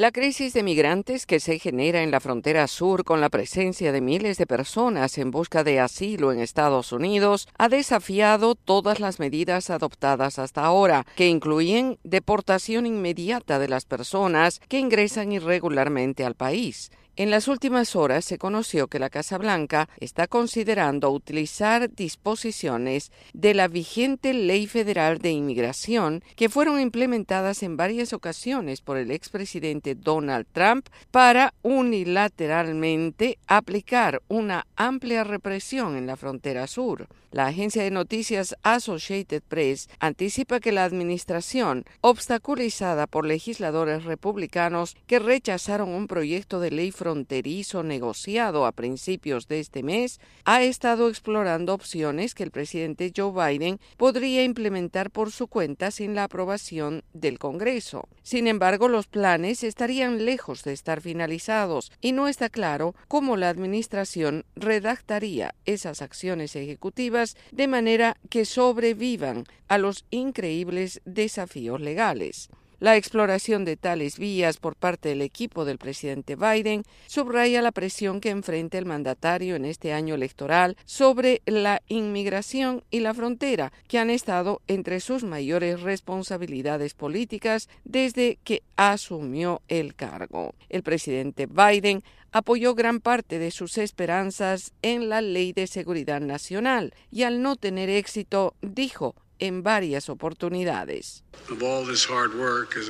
La crisis de migrantes que se genera en la frontera sur con la presencia de miles de personas en busca de asilo en Estados Unidos ha desafiado todas las medidas adoptadas hasta ahora, que incluyen deportación inmediata de las personas que ingresan irregularmente al país. En las últimas horas se conoció que la Casa Blanca está considerando utilizar disposiciones de la vigente Ley Federal de Inmigración que fueron implementadas en varias ocasiones por el expresidente Donald Trump para unilateralmente aplicar una amplia represión en la frontera sur. La agencia de noticias Associated Press anticipa que la administración, obstaculizada por legisladores republicanos que rechazaron un proyecto de ley fronterizo negociado a principios de este mes, ha estado explorando opciones que el presidente Joe Biden podría implementar por su cuenta sin la aprobación del Congreso. Sin embargo, los planes estarían lejos de estar finalizados y no está claro cómo la administración redactaría esas acciones ejecutivas de manera que sobrevivan a los increíbles desafíos legales. La exploración de tales vías por parte del equipo del presidente Biden subraya la presión que enfrenta el mandatario en este año electoral sobre la inmigración y la frontera, que han estado entre sus mayores responsabilidades políticas desde que asumió el cargo. El presidente Biden apoyó gran parte de sus esperanzas en la Ley de Seguridad Nacional y al no tener éxito dijo en varias oportunidades.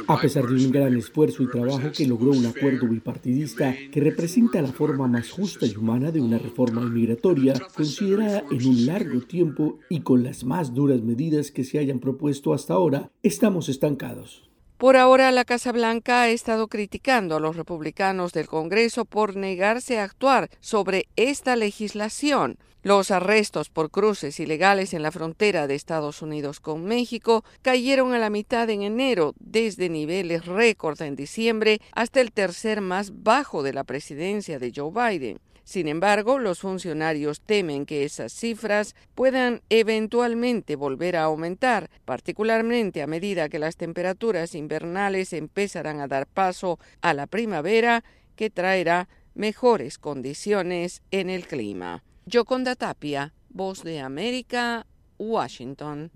A pesar de un gran esfuerzo y trabajo que logró un acuerdo bipartidista que representa la forma más justa y humana de una reforma inmigratoria, considerada en un largo tiempo y con las más duras medidas que se hayan propuesto hasta ahora, estamos estancados. Por ahora, la Casa Blanca ha estado criticando a los republicanos del Congreso por negarse a actuar sobre esta legislación. Los arrestos por cruces ilegales en la frontera de Estados Unidos con México cayeron a la mitad en enero, desde niveles récord en diciembre hasta el tercer más bajo de la presidencia de Joe Biden. Sin embargo, los funcionarios temen que esas cifras puedan eventualmente volver a aumentar, particularmente a medida que las temperaturas invernales empezarán a dar paso a la primavera, que traerá mejores condiciones en el clima. Yoconda Tapia, Voz de América, Washington.